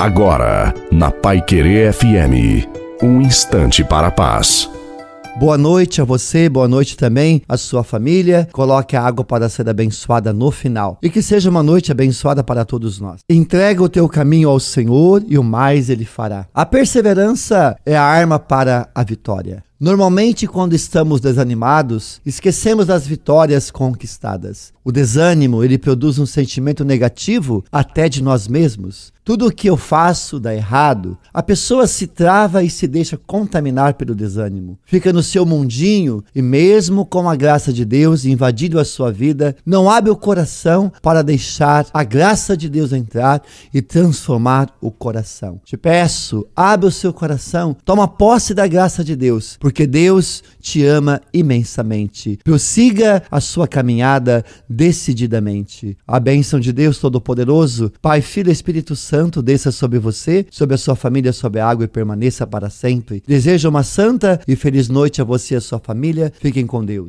Agora, na Pai Querer FM, um instante para a paz. Boa noite a você, boa noite também à sua família. Coloque a água para ser abençoada no final. E que seja uma noite abençoada para todos nós. Entrega o teu caminho ao Senhor e o mais ele fará. A perseverança é a arma para a vitória. Normalmente, quando estamos desanimados, esquecemos das vitórias conquistadas. O desânimo, ele produz um sentimento negativo até de nós mesmos. Tudo o que eu faço dá errado. A pessoa se trava e se deixa contaminar pelo desânimo. Fica no seu mundinho e mesmo com a graça de Deus invadindo a sua vida, não abre o coração para deixar a graça de Deus entrar e transformar o coração. Te peço, abre o seu coração, toma posse da graça de Deus, porque Deus te ama imensamente. Prossiga a sua caminhada decididamente. A bênção de Deus Todo-Poderoso, Pai, Filho e Espírito Santo, desça sobre você, sobre a sua família, sobre a água e permaneça para sempre. Desejo uma santa e feliz noite a você e a sua família. Fiquem com Deus.